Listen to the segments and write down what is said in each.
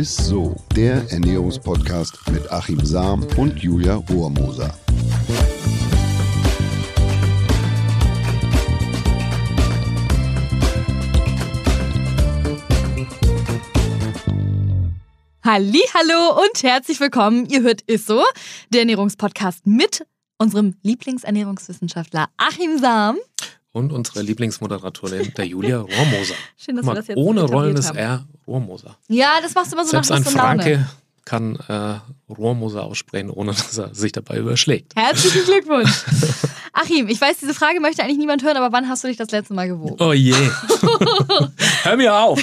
ist so, der Ernährungspodcast mit Achim Sam und Julia Rohrmoser. Hallo und herzlich willkommen. Ihr hört Isso, der Ernährungspodcast mit unserem Lieblingsernährungswissenschaftler Achim Sam. Und unsere Lieblingsmoderatorin, der Julia Rohrmoser. Schön, dass Mal, wir das jetzt Ohne etabliert rollendes haben. R, Rohrmoser. Ja, das machst du immer so Selbst nach ein und Laune. Franke kann äh, Rohrmoser aussprechen, ohne dass er sich dabei überschlägt. Herzlichen Glückwunsch. Achim, ich weiß, diese Frage möchte eigentlich niemand hören, aber wann hast du dich das letzte Mal gewogen? Oh je. Hör mir auf.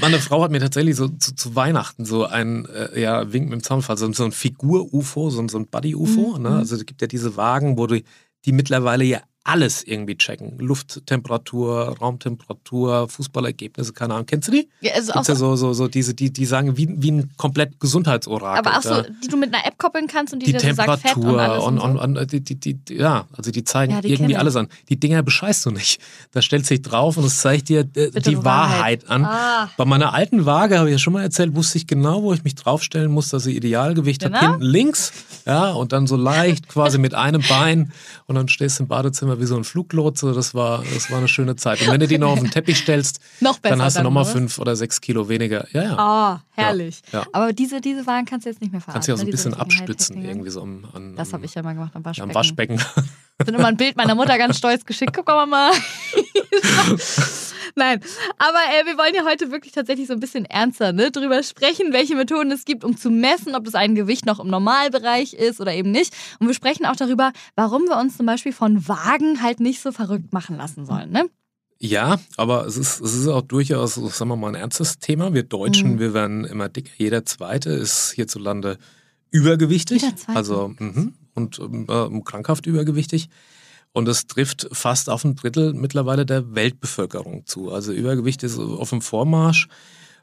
Meine Frau hat mir tatsächlich so zu, zu Weihnachten so ein äh, ja, Wink mit dem Zaunfall, so, so ein Figur-UFO, so, ein- so ein Buddy-UFO. Mhm. Ne? Also es gibt ja diese Wagen, wo die, die mittlerweile ja alles irgendwie checken. Lufttemperatur, Raumtemperatur, Fußballergebnisse, keine Ahnung. Kennst du die? Ja, also auch ja so, so, so, diese, die, die sagen, wie, wie ein komplett Gesundheitsorakel. aber auch so, die du mit einer App koppeln kannst und die, die dir so sagt Fett und Temperatur alles und, und, so. und, und die, die, die, ja, also die zeigen Ja, die irgendwie ich. alles an. Die Dinger bescheißt du nicht. Da stellt sich drauf und es zeigt dir äh, die Wahrheit, an. Ah. Bei meiner alten Waage, habe ich ja schon mal erzählt, wusste ich genau, wo ich mich draufstellen muss, dass sie Idealgewicht hat. Genau. Hinten links, ja, und dann so leicht quasi mit einem Bein und dann stehst du im Badezimmer wie so ein Fluglotse. Das war, das war eine schöne Zeit. Und wenn du die noch auf den Teppich stellst, dann hast du nochmal oder? fünf oder sechs Kilo weniger. Ja, ja. Ah, herrlich. Ja, ja. Aber diese, diese Waren kannst du jetzt nicht mehr fahren. Kannst du ja so ein ne? Bisschen abstützen, irgendwie so am, an, Das habe ich ja mal gemacht am Waschbecken. am Waschbecken. bin immer ein Bild meiner Mutter ganz stolz geschickt. Guck mal, Mama. Nein, aber äh, wir wollen ja heute wirklich tatsächlich so ein bisschen ernster ne, drüber sprechen, welche Methoden es gibt, um zu messen, ob das ein Gewicht noch im Normalbereich ist oder eben nicht. Und wir sprechen auch darüber, warum wir uns zum Beispiel von Wagen halt nicht so verrückt machen lassen sollen. Ne? Ja, aber es ist, es ist auch durchaus, sagen wir mal, ein ernstes Thema. Wir Deutschen, Mhm. wir werden immer dicker. Jeder Zweite ist hierzulande übergewichtig. Jeder Zweite? Also, mhm, und ähm, krankhaft übergewichtig. Und es trifft fast auf ein Drittel mittlerweile der Weltbevölkerung zu. Also Übergewicht ist auf dem Vormarsch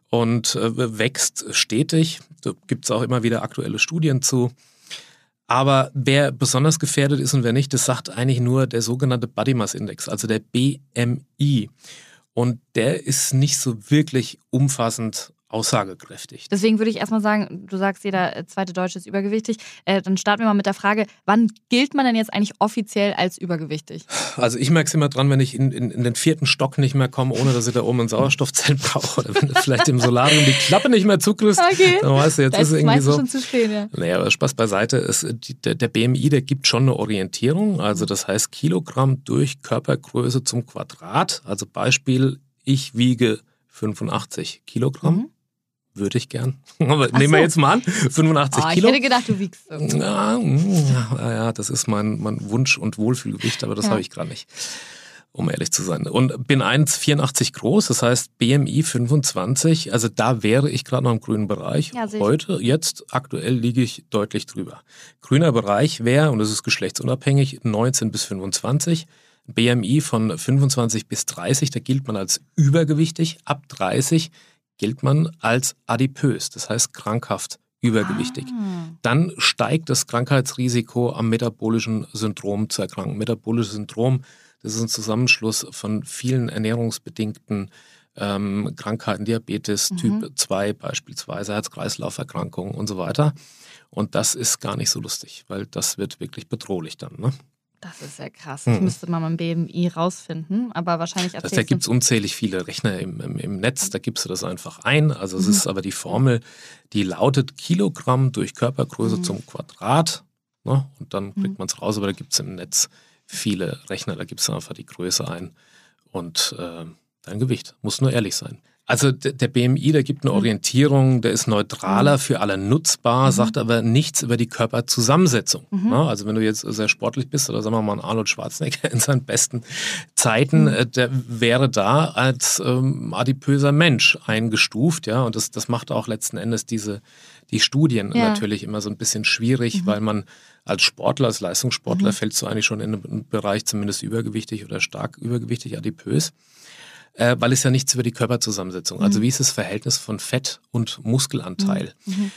und äh, wächst stetig. Da gibt es auch immer wieder aktuelle Studien zu. Aber wer besonders gefährdet ist und wer nicht, das sagt eigentlich nur der sogenannte Body Mass Index, also der BMI. Und der ist nicht so wirklich umfassend aussagekräftig. Deswegen würde ich erstmal sagen, du sagst, jeder äh, zweite Deutsche ist übergewichtig. Äh, dann starten wir mal mit der Frage, wann gilt man denn jetzt eigentlich offiziell als übergewichtig? Also ich merke es immer dran, wenn ich in, in, in den vierten Stock nicht mehr komme, ohne dass ich da oben ein Sauerstoffzelt brauche. Oder wenn du vielleicht im Solarium die Klappe nicht mehr zukriegst, Okay. dann weißt du, jetzt Da ist es irgendwie so. schon zu spät, ja. Naja, aber Spaß beiseite. Es, die, der, der BMI, der gibt schon eine Orientierung. Also das heißt Kilogramm durch Körpergröße zum Quadrat. Also Beispiel, ich wiege 85 Kilogramm. Mhm. Würde ich gern. Aber Ach nehmen wir so. jetzt mal an. 85 Oh, ich Kilo. hätte gedacht, du wiegst so. Ja, ja, das ist mein, mein Wunsch- und Wohlfühlgewicht, aber das Ja. habe ich gerade nicht, um ehrlich zu sein. Und bin 1,84 groß, das heißt BMI 25, also da wäre ich gerade noch im grünen Bereich. Ja, ich. Heute, jetzt, aktuell liege ich deutlich drüber. Grüner Bereich wäre, und das ist geschlechtsunabhängig, 19 bis 25. BMI von 25 bis 30, da gilt man als übergewichtig. Ab 30 gilt man als adipös, das heißt krankhaft übergewichtig Ah. dann steigt das Krankheitsrisiko am metabolischen Syndrom zu erkranken. Metabolisches Syndrom, das ist ein Zusammenschluss von vielen ernährungsbedingten ähm, Krankheiten, Diabetes, Mhm. Typ 2 beispielsweise, Herz-Kreislauf-Erkrankungen und so weiter. Und das ist gar nicht so lustig, weil das wird wirklich bedrohlich dann. Ne? Das ist ja krass. Ich Mhm. müsste mal mein BMI rausfinden, aber wahrscheinlich Das, da gibt es unzählich viele Rechner im, im, im Netz, da gibst du das einfach ein. Also es Mhm. ist aber die Formel, die lautet Kilogramm durch Körpergröße Mhm. zum Quadrat. Ne? Und dann kriegt Mhm. man es raus, aber da gibt es im Netz viele Rechner, da gibst du einfach die Größe ein und äh, dein Gewicht. Muss nur ehrlich sein. Also der BMI, der gibt eine Mhm. Orientierung, der ist neutraler Mhm. für alle nutzbar, Mhm. sagt aber nichts über die Körperzusammensetzung. Mhm. Ne? Also wenn du jetzt sehr sportlich bist oder sagen wir mal ein Arnold Schwarzenegger in seinen besten Zeiten, Mhm. äh, der wäre da als ähm, adipöser Mensch eingestuft, ja. Und das, das macht auch letzten Endes diese die Studien Ja. natürlich immer so ein bisschen schwierig, Mhm. weil man als Sportler, als Leistungssportler Mhm. fällst du eigentlich schon in einen Bereich zumindest übergewichtig oder stark übergewichtig, adipös. Äh, weil es ja nichts über die Körperzusammensetzung. Also Mhm. wie ist das Verhältnis von Fett und Muskelanteil? Mhm.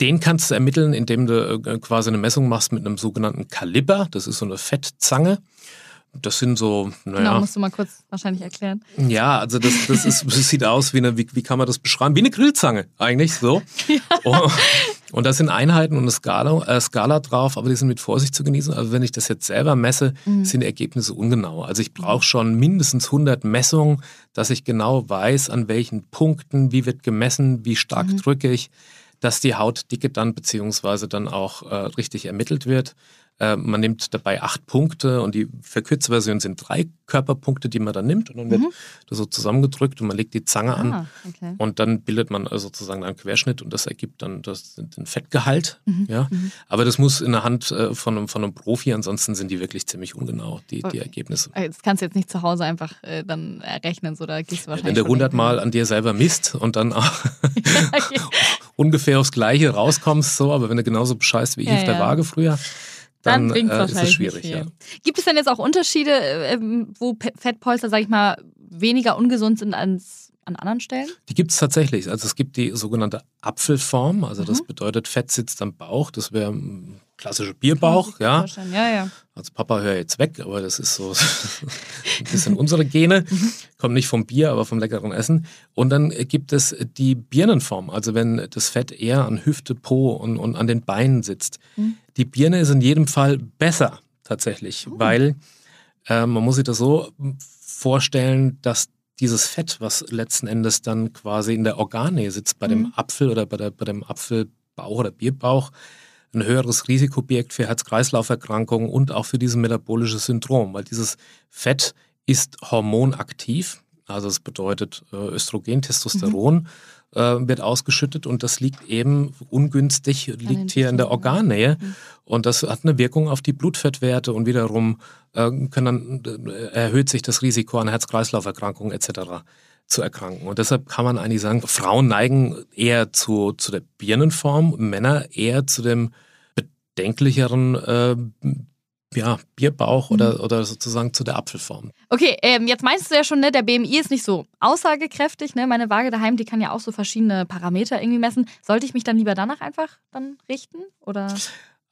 Den kannst du ermitteln, indem du äh, quasi eine Messung machst mit einem sogenannten Kaliber. Das ist so eine Fettzange. das sind so, naja. Genau, musst du mal kurz wahrscheinlich erklären. Ja, also das, das, ist, das sieht aus wie eine, wie, wie kann man das beschreiben? Wie eine Grillzange eigentlich, so. Ja. Oh, und da sind Einheiten und eine Skala, äh, Skala drauf, aber die sind mit Vorsicht zu genießen. Also wenn ich das jetzt selber messe, mhm. sind die Ergebnisse ungenau. Also ich brauche schon mindestens 100 Messungen, dass ich genau weiß, an welchen Punkten, wie wird gemessen, wie stark mhm. drücke ich, dass die Hautdicke dann beziehungsweise dann auch äh, richtig ermittelt wird. Äh, man nimmt dabei acht Punkte und die verkürzte Version sind drei Körperpunkte, die man dann nimmt und dann wird mhm. das so zusammengedrückt und man legt die Zange ah, an okay. und dann bildet man also sozusagen einen Querschnitt und das ergibt dann das, den Fettgehalt. Mhm. Ja? Mhm. Aber das muss in der Hand äh, von, einem, von einem Profi, ansonsten sind die wirklich ziemlich ungenau, die, die Ergebnisse. Äh, das kannst du jetzt nicht zu Hause einfach äh, dann errechnen, so da gehst du wahrscheinlich. Wenn du 100 Mal an dir selber misst und dann auch ungefähr aufs Gleiche rauskommst, so, aber wenn du genauso bescheißt wie ich ja, auf der ja. Waage früher, dann, dann äh, ist es schwierig. Ja. Gibt es denn jetzt auch Unterschiede, äh, wo Fettpolster, sag ich mal, weniger ungesund sind als an anderen Stellen? Die gibt es tatsächlich. Also es gibt die sogenannte Apfelform, also mhm. das bedeutet, Fett sitzt am Bauch. Das wäre klassische Bierbauch, ja. ja, ja. Also Papa hör jetzt weg, aber das ist so ein bisschen unsere Gene. Mhm. Kommt nicht vom Bier, aber vom leckeren Essen. Und dann gibt es die Birnenform, also wenn das Fett eher an Hüfte, Po und, und an den Beinen sitzt. Mhm. Die Birne ist in jedem Fall besser tatsächlich, oh. weil äh, man muss sich das so vorstellen, dass dieses Fett, was letzten Endes dann quasi in der Organe sitzt, bei mhm. dem Apfel oder bei, der, bei dem Apfelbauch oder Bierbauch, ein höheres Risikoobjekt für Herz-Kreislauf-Erkrankungen und auch für dieses metabolische Syndrom, weil dieses Fett ist hormonaktiv. Also es bedeutet äh, Östrogen, Testosteron mhm. Äh, wird ausgeschüttet und das liegt eben ungünstig, liegt hier in der Organnähe mhm. und das hat eine Wirkung auf die Blutfettwerte und wiederum äh, können äh, erhöht sich das Risiko an Herz-Kreislauf-Erkrankungen etc zu erkranken. Und deshalb kann man eigentlich sagen, Frauen neigen eher zu, zu der Birnenform, Männer eher zu dem bedenklicheren äh, ja, Bierbauch mhm. oder, oder sozusagen zu der Apfelform. Okay, ähm, jetzt meinst du ja schon, ne, der BMI ist nicht so aussagekräftig. Ne? Meine Waage daheim, die kann ja auch so verschiedene Parameter irgendwie messen. Sollte ich mich dann lieber danach einfach dann richten? Oder?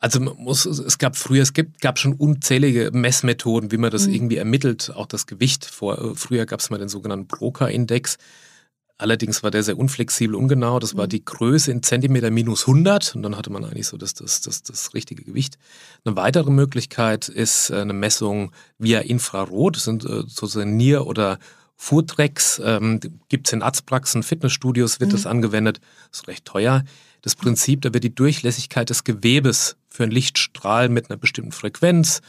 Also muss, es gab früher, es gibt, gab schon unzählige Messmethoden, wie man das mhm. irgendwie ermittelt, auch das Gewicht. Vor, äh, früher gab es mal den sogenannten Broca-Index. Allerdings war der sehr unflexibel, ungenau. Das war mhm. die Größe in Zentimeter minus 100 und dann hatte man eigentlich so das, das, das, das richtige Gewicht. Eine weitere Möglichkeit ist äh, eine Messung via Infrarot. Das sind äh, sozusagen Nier- oder Foodtracks. Ähm, Gibt es in Arztpraxen, Fitnessstudios wird mhm. das angewendet. Das ist recht teuer. Das Prinzip, da wird die Durchlässigkeit des Gewebes für einen Lichtstrahl mit einer bestimmten Frequenz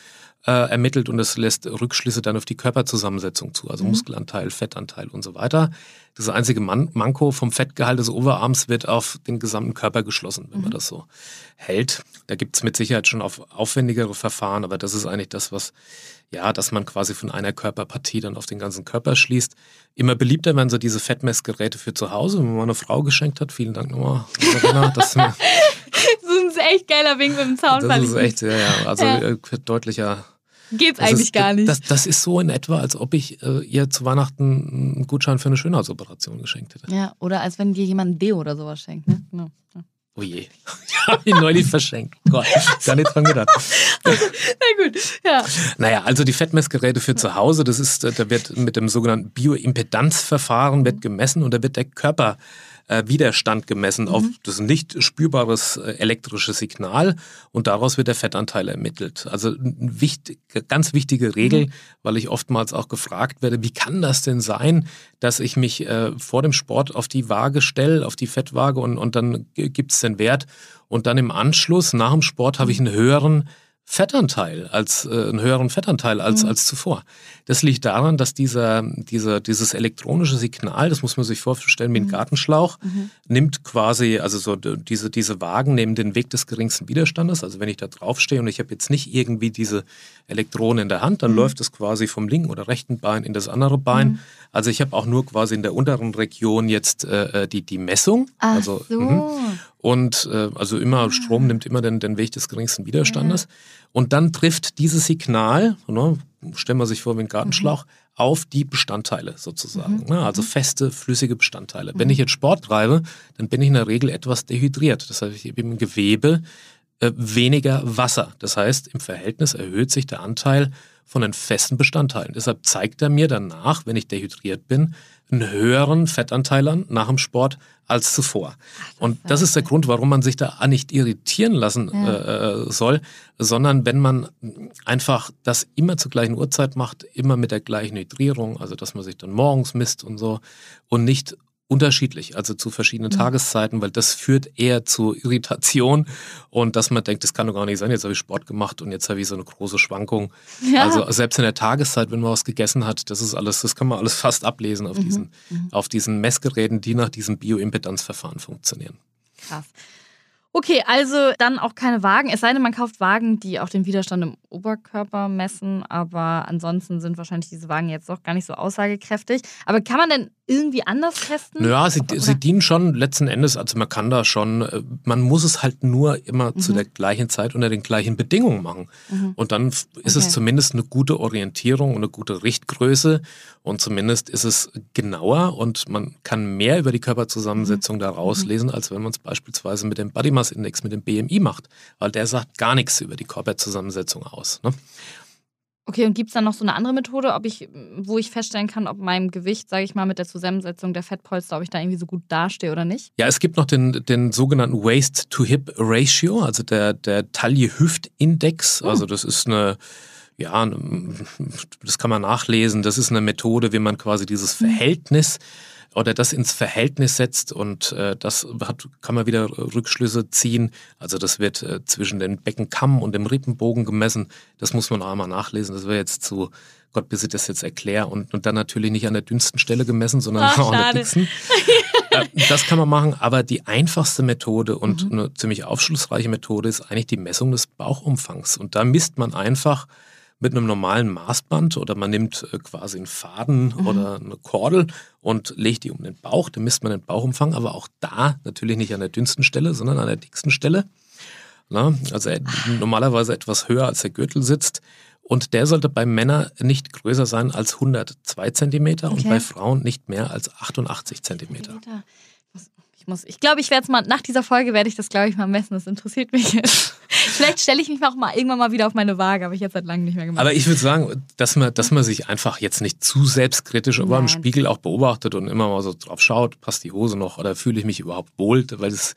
äh, ermittelt und das lässt Rückschlüsse dann auf die Körperzusammensetzung zu, also mhm. Muskelanteil, Fettanteil und so weiter. Das einzige Man Manko vom Fettgehalt des Oberarms wird auf den gesamten Körper geschlossen, wenn mhm. man das so hält. Da gibt es mit Sicherheit schon auf aufwendigere Verfahren, aber das ist eigentlich das, was, ja, dass man quasi von einer Körperpartie dann auf den ganzen Körper schließt. Immer beliebter werden so diese Fettmessgeräte für zu Hause, wenn man eine Frau geschenkt hat. Vielen Dank nochmal, Verena, dass mir das ist ein echt geiler Wink mit dem Zaun. Das ist echt, ja, ja. Also ja. Äh, deutlicher. Geht's eigentlich ist, gar nicht. Das, das, ist so in etwa, als ob ich äh, ihr zu Weihnachten einen Gutschein für eine Schönheitsoperation geschenkt hätte. Ja, oder als wenn dir jemand ein Deo oder sowas schenkt. Ne? Ja. Oh je. Ich habe ihn neulich verschenkt. Gott, gar nicht dran gedacht. Also, na gut, ja. Naja, also die Fettmessgeräte für zu Hause, das ist, äh, da wird mit dem sogenannten Bioimpedanzverfahren wird gemessen und da wird der Körper äh, Widerstand gemessen mhm. auf das nicht spürbares äh, elektrische Signal und daraus wird der Fettanteil ermittelt. Also eine wichtig, ganz wichtige Regel, mhm. weil ich oftmals auch gefragt werde, wie kann das denn sein, dass ich mich äh, vor dem Sport auf die Waage stelle, auf die Fettwaage und, und dann gibt es den Wert und dann im Anschluss, nach dem Sport, habe ich einen höheren Fettanteil als äh, einen höheren Fettanteil als, mhm. als zuvor. Das liegt daran, dass dieser, dieser, dieses elektronische Signal, das muss man sich vorstellen wie ein mhm. Gartenschlauch, mhm. nimmt quasi, also so diese, diese Wagen nehmen den Weg des geringsten Widerstandes. Also wenn ich da draufstehe und ich habe jetzt nicht irgendwie diese Elektronen in der Hand, dann mhm. läuft es quasi vom linken oder rechten Bein in das andere Bein. Mhm. Also ich habe auch nur quasi in der unteren Region jetzt äh, äh die, die Messung. Ach also, so. Mhm. Und äh, also immer ah. Strom nimmt immer den, den Weg des geringsten Widerstandes. Ja. Und dann trifft dieses Signal, ne, stellen wir sich vor wie ein Gartenschlauch, mhm. auf die Bestandteile sozusagen. Mhm. Ne, also mhm. feste, flüssige Bestandteile. Wenn mhm. ich jetzt Sport treibe, dann bin ich in der Regel etwas dehydriert. Das heißt, ich habe im Gewebe äh, weniger Wasser. Das heißt, im Verhältnis erhöht sich der Anteil von den festen Bestandteilen. Deshalb zeigt er mir danach, wenn ich dehydriert bin, einen höheren Fettanteil an nach dem Sport als zuvor. Und das ist der Grund, warum man sich da nicht irritieren lassen ja. äh, soll, sondern wenn man einfach das immer zur gleichen Uhrzeit macht, immer mit der gleichen Hydrierung, also dass man sich dann morgens misst und so und nicht unterschiedlich, also zu verschiedenen mhm. Tageszeiten, weil das führt eher zu Irritation und dass man denkt, das kann doch gar nicht sein, jetzt habe ich Sport gemacht und jetzt habe ich so eine große Schwankung. Ja. Also selbst in der Tageszeit, wenn man was gegessen hat, das ist alles, das kann man alles fast ablesen auf, mhm. diesen, mhm. auf diesen Messgeräten, die nach diesem Bioimpedanzverfahren funktionieren. Krass. Okay, also dann auch keine Wagen. Es sei denn, man kauft Wagen, die auch den Widerstand im Oberkörper messen. Aber ansonsten sind wahrscheinlich diese Wagen jetzt doch gar nicht so aussagekräftig. Aber kann man denn irgendwie anders testen? Naja, sie, sie dienen schon letzten Endes, also man kann da schon, äh, man muss es halt nur immer mhm. zu der gleichen Zeit unter den gleichen Bedingungen machen. Mhm. Und dann ist okay. es zumindest eine gute Orientierung und eine gute Richtgröße und zumindest ist es genauer und man kann mehr über die Körperzusammensetzung mhm. da rauslesen, als wenn man es beispielsweise mit dem Body Mass Index, mit dem BMI macht, weil der sagt gar nichts über die Körperzusammensetzung aus. Ne? Okay, und gibt es dann noch so eine andere Methode, ob ich, wo ich feststellen kann, ob meinem Gewicht, sage ich mal, mit der Zusammensetzung der Fettpolster, ob ich da irgendwie so gut dastehe oder nicht? Ja, es gibt noch den, den sogenannten Waist-to-Hip-Ratio, also der, der Taille-Hüft-Index. Oh. Also das ist eine, ja, das kann man nachlesen. Das ist eine Methode, wie man quasi dieses mhm. Verhältnis mhm oder das ins Verhältnis setzt und äh, das hat, kann man wieder Rückschlüsse ziehen. Also das wird äh, zwischen den Beckenkamm und dem Rippenbogen gemessen. Das muss man auch einmal nachlesen. Das wäre jetzt zu Gott bis ich das jetzt erkläre und, und dann natürlich nicht an der dünnsten Stelle gemessen, sondern Ach, auch an der dicksten. Äh, das kann man machen, aber die einfachste Methode und mhm. eine ziemlich aufschlussreiche Methode ist eigentlich die Messung des Bauchumfangs. Und da misst man einfach mit einem normalen Maßband oder man nimmt äh, quasi einen Faden mhm. oder eine Kordel und legt die um den Bauch, dann misst man den Bauchumfang, aber auch da natürlich nicht an der dünnsten Stelle, sondern an der dicksten Stelle. Na, also normalerweise etwas höher als der Gürtel sitzt. Und der sollte bei Männern nicht größer sein als 102 Zentimeter okay. und bei Frauen nicht mehr als 88 Zentimeter. Ich muss, ich glaube, ich werde es mal, nach dieser Folge werde ich das, glaube ich, mal messen. Das interessiert mich jetzt. Vielleicht stelle ich mich auch mal irgendwann mal wieder auf meine Waage, habe ich jetzt seit langem nicht mehr gemacht. Aber ich würde sagen, dass man, dass man sich einfach jetzt nicht zu selbstkritisch aber im Spiegel auch beobachtet und immer mal so drauf schaut, passt die Hose noch oder fühle ich mich überhaupt wohl, weil es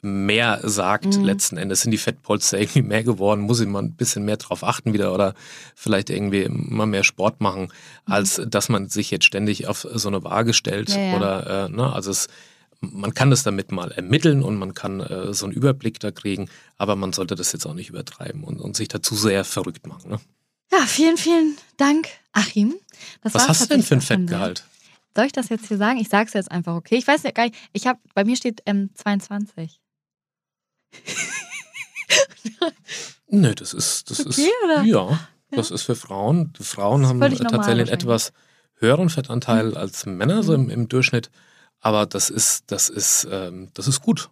mehr sagt. Mhm. Letzten Endes sind die Fettpolster irgendwie mehr geworden, muss ich mal ein bisschen mehr drauf achten wieder oder vielleicht irgendwie mal mehr Sport machen, mhm. als dass man sich jetzt ständig auf so eine Waage stellt. Ja, ja. Oder äh, ne, also es man kann das damit mal ermitteln und man kann äh, so einen Überblick da kriegen, aber man sollte das jetzt auch nicht übertreiben und, und sich dazu sehr verrückt machen. Ne? Ja, vielen, vielen Dank, Achim. Das Was hast du denn für ein Fettgehalt? Soll ich das jetzt hier sagen? Ich sage es jetzt einfach, okay? Ich weiß ja gar nicht, ich habe, bei mir steht ähm, 22. Nö, das ist, das okay, ist, oder? Ja, das ist für Frauen. Die Frauen haben tatsächlich einen etwas höheren Fettanteil mhm. als Männer, so im, im Durchschnitt. Aber das ist, das ist, ähm, das ist gut.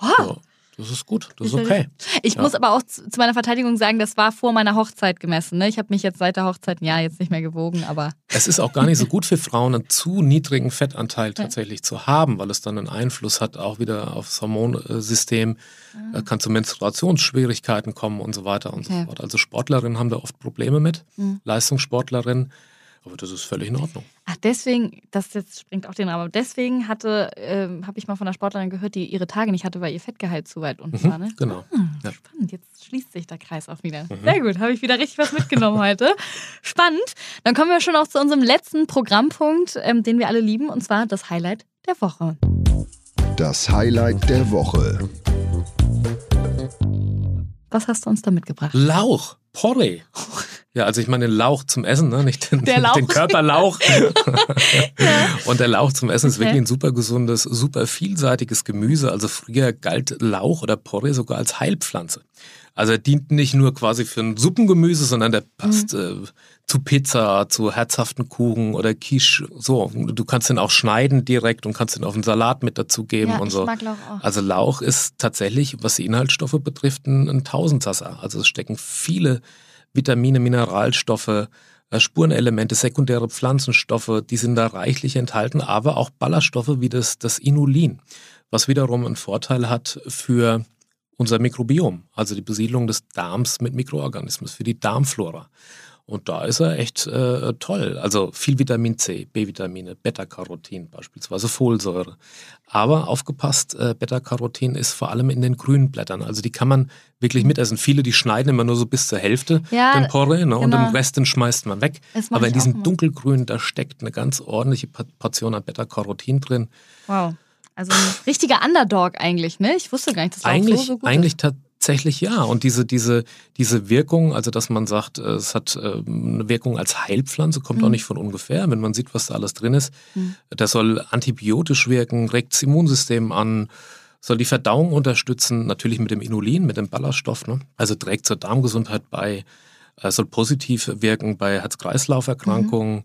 Wow. Ja, das ist gut, das ist okay. Ich ja. muss aber auch zu meiner Verteidigung sagen, das war vor meiner Hochzeit gemessen. Ne? Ich habe mich jetzt seit der Hochzeit ein Jahr jetzt nicht mehr gewogen, aber. Es ist auch gar nicht so gut für Frauen, einen zu niedrigen Fettanteil tatsächlich ja. zu haben, weil es dann einen Einfluss hat auch wieder aufs Hormonsystem. Ah. kann zu Menstruationsschwierigkeiten kommen und so weiter und okay. so fort. Also Sportlerinnen haben da oft Probleme mit, mhm. Leistungssportlerinnen. Aber das ist völlig in Ordnung. Ach, deswegen, das jetzt springt auch den Rahmen. Deswegen hatte, äh, habe ich mal von einer Sportlerin gehört, die ihre Tage nicht hatte, weil ihr Fettgehalt zu weit unten mhm, war. Ne? Genau. Ah, ja. Spannend, jetzt schließt sich der Kreis auch wieder. Mhm. Sehr gut, habe ich wieder richtig was mitgenommen heute. Spannend. Dann kommen wir schon auch zu unserem letzten Programmpunkt, ähm, den wir alle lieben, und zwar das Highlight der Woche. Das Highlight der Woche. Was hast du uns da mitgebracht? Lauch, Porree. Ja, also ich meine den Lauch zum Essen, ne? nicht den, den Körperlauch. ja. Und der Lauch zum Essen okay. ist wirklich ein super gesundes, super vielseitiges Gemüse. Also früher galt Lauch oder Porree sogar als Heilpflanze. Also er dient nicht nur quasi für ein Suppengemüse, sondern der passt mhm. äh, zu Pizza, zu herzhaften Kuchen oder Quiche. So, du kannst den auch schneiden direkt und kannst den auf einen Salat mit dazugeben ja, und so. Lauch auch. Also Lauch ist tatsächlich, was die Inhaltsstoffe betrifft, ein, ein Tausendsasser. Also es stecken viele Vitamine, Mineralstoffe, äh, Spurenelemente, sekundäre Pflanzenstoffe, die sind da reichlich enthalten, aber auch Ballaststoffe wie das, das Inulin, was wiederum einen Vorteil hat für unser Mikrobiom, also die Besiedlung des Darms mit Mikroorganismen, für die Darmflora. Und da ist er echt äh, toll. Also viel Vitamin C, B-Vitamine, Beta-Carotin beispielsweise, Folsäure. Aber aufgepasst, äh, Beta-Carotin ist vor allem in den grünen Blättern. Also die kann man wirklich mitessen. Viele, die schneiden immer nur so bis zur Hälfte Ja, den Porree ne? und genau. den Rest den schmeißt man weg. Aber in diesem immer. dunkelgrün, da steckt eine ganz ordentliche Portion an Beta-Carotin drin. Wow. Also ein richtiger Underdog eigentlich, ne? Ich wusste gar nicht, dass das Eigentlich, so, so gut eigentlich ist. Tatsächlich ja. Und diese, diese, diese Wirkung, also dass man sagt, äh, es hat äh, eine Wirkung als Heilpflanze, kommt Mhm. auch nicht von ungefähr, wenn man sieht, was da alles drin ist. Mhm. Das soll antibiotisch wirken, regt das Immunsystem an, soll die Verdauung unterstützen, natürlich mit dem Inulin, mit dem Ballaststoff. Ne? Also trägt zur Darmgesundheit bei, äh, soll positiv wirken bei Herz-Kreislauf-Erkrankungen.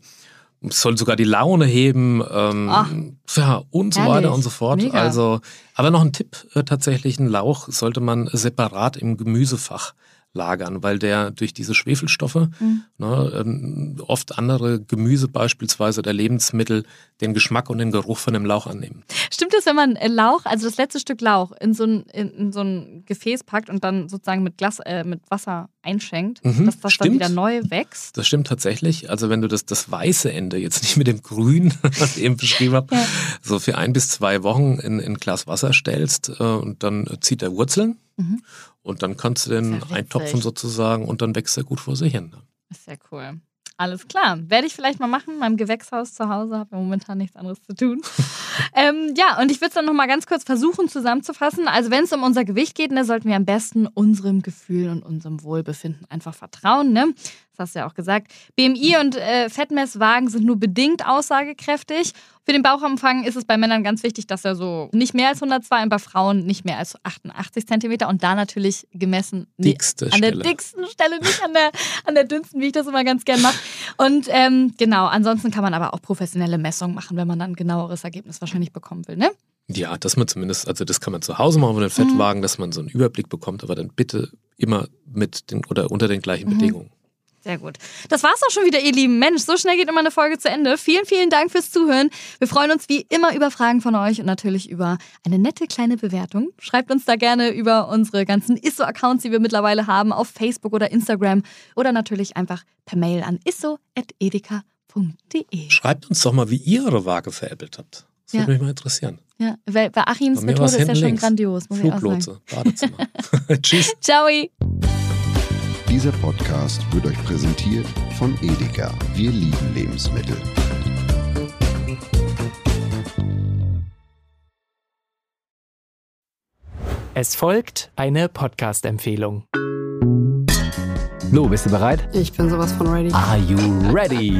Soll sogar die Laune heben, ähm, Ah. ja, und so Herrlich. weiter und so fort. Mega. Also, aber noch ein Tipp, äh, tatsächlich, einen Lauch sollte man separat im Gemüsefach lagern, weil der durch diese Schwefelstoffe Mhm. ne, ähm, oft andere Gemüse beispielsweise oder Lebensmittel den Geschmack und den Geruch von dem Lauch annehmen. Stimmt es, wenn man äh, Lauch, also das letzte Stück Lauch, in so ein, in, in so ein Gefäß packt und dann sozusagen mit, Glas, äh, mit Wasser einschenkt, Mhm, dass das dann stimmt. wieder neu wächst? Das stimmt tatsächlich. Also wenn du das, das weiße Ende, jetzt nicht mit dem Grün, was ich eben beschrieben habe, Ja. so für ein bis zwei Wochen in, in ein Glas Wasser stellst äh, und dann zieht er Wurzeln Mhm. und dann kannst du den ja eintopfen sozusagen und dann wächst er gut vor sich hin. Ist ja cool. Alles klar. Werde ich vielleicht mal machen. In meinem Gewächshaus zu Hause habe ja momentan nichts anderes zu tun. ähm, ja, und ich würde es dann nochmal ganz kurz versuchen zusammenzufassen. Also, wenn es um unser Gewicht geht, ne, sollten wir am besten unserem Gefühl und unserem Wohlbefinden einfach vertrauen. Ne? Das hast du ja auch gesagt. BMI und äh, Fettmesswagen sind nur bedingt aussagekräftig. Für den Bauchumfang ist es bei Männern ganz wichtig, dass er so nicht mehr als 102 und bei Frauen nicht mehr als 88 Zentimeter und da natürlich gemessen Dickste an der Stelle. dicksten Stelle, nicht an der, an der dünnsten, wie ich das immer ganz gern mache. Und ähm, genau, ansonsten kann man aber auch professionelle Messungen machen, wenn man dann ein genaueres Ergebnis wahrscheinlich bekommen will, ne? Ja, dass man zumindest, also das kann man zu Hause machen mit Mhm. den Fettwagen, dass man so einen Überblick bekommt, aber dann bitte immer mit den oder unter den gleichen Mhm. Bedingungen. Sehr gut. Das war's auch schon wieder, ihr Lieben. Mensch, so schnell geht immer eine Folge zu Ende. Vielen, vielen Dank fürs Zuhören. Wir freuen uns wie immer über Fragen von euch und natürlich über eine nette kleine Bewertung. Schreibt uns da gerne über unsere ganzen Isso-Accounts, die wir mittlerweile haben, auf Facebook oder Instagram oder natürlich einfach per Mail an isso.edeka.de. Schreibt uns doch mal, wie ihr eure Waage veräppelt habt. Das Ja. würde mich mal interessieren. Ja, weil bei Achims Methode ist ja schon links. grandios, muss ich auch sagen. Fluglotse, Badezimmer. Tschüss. Ciao. Dieser Podcast wird euch präsentiert von Edeka. Wir lieben Lebensmittel. Es folgt eine Podcast-Empfehlung. Lo, bist du bereit? Ich bin sowas von ready. Are you ready?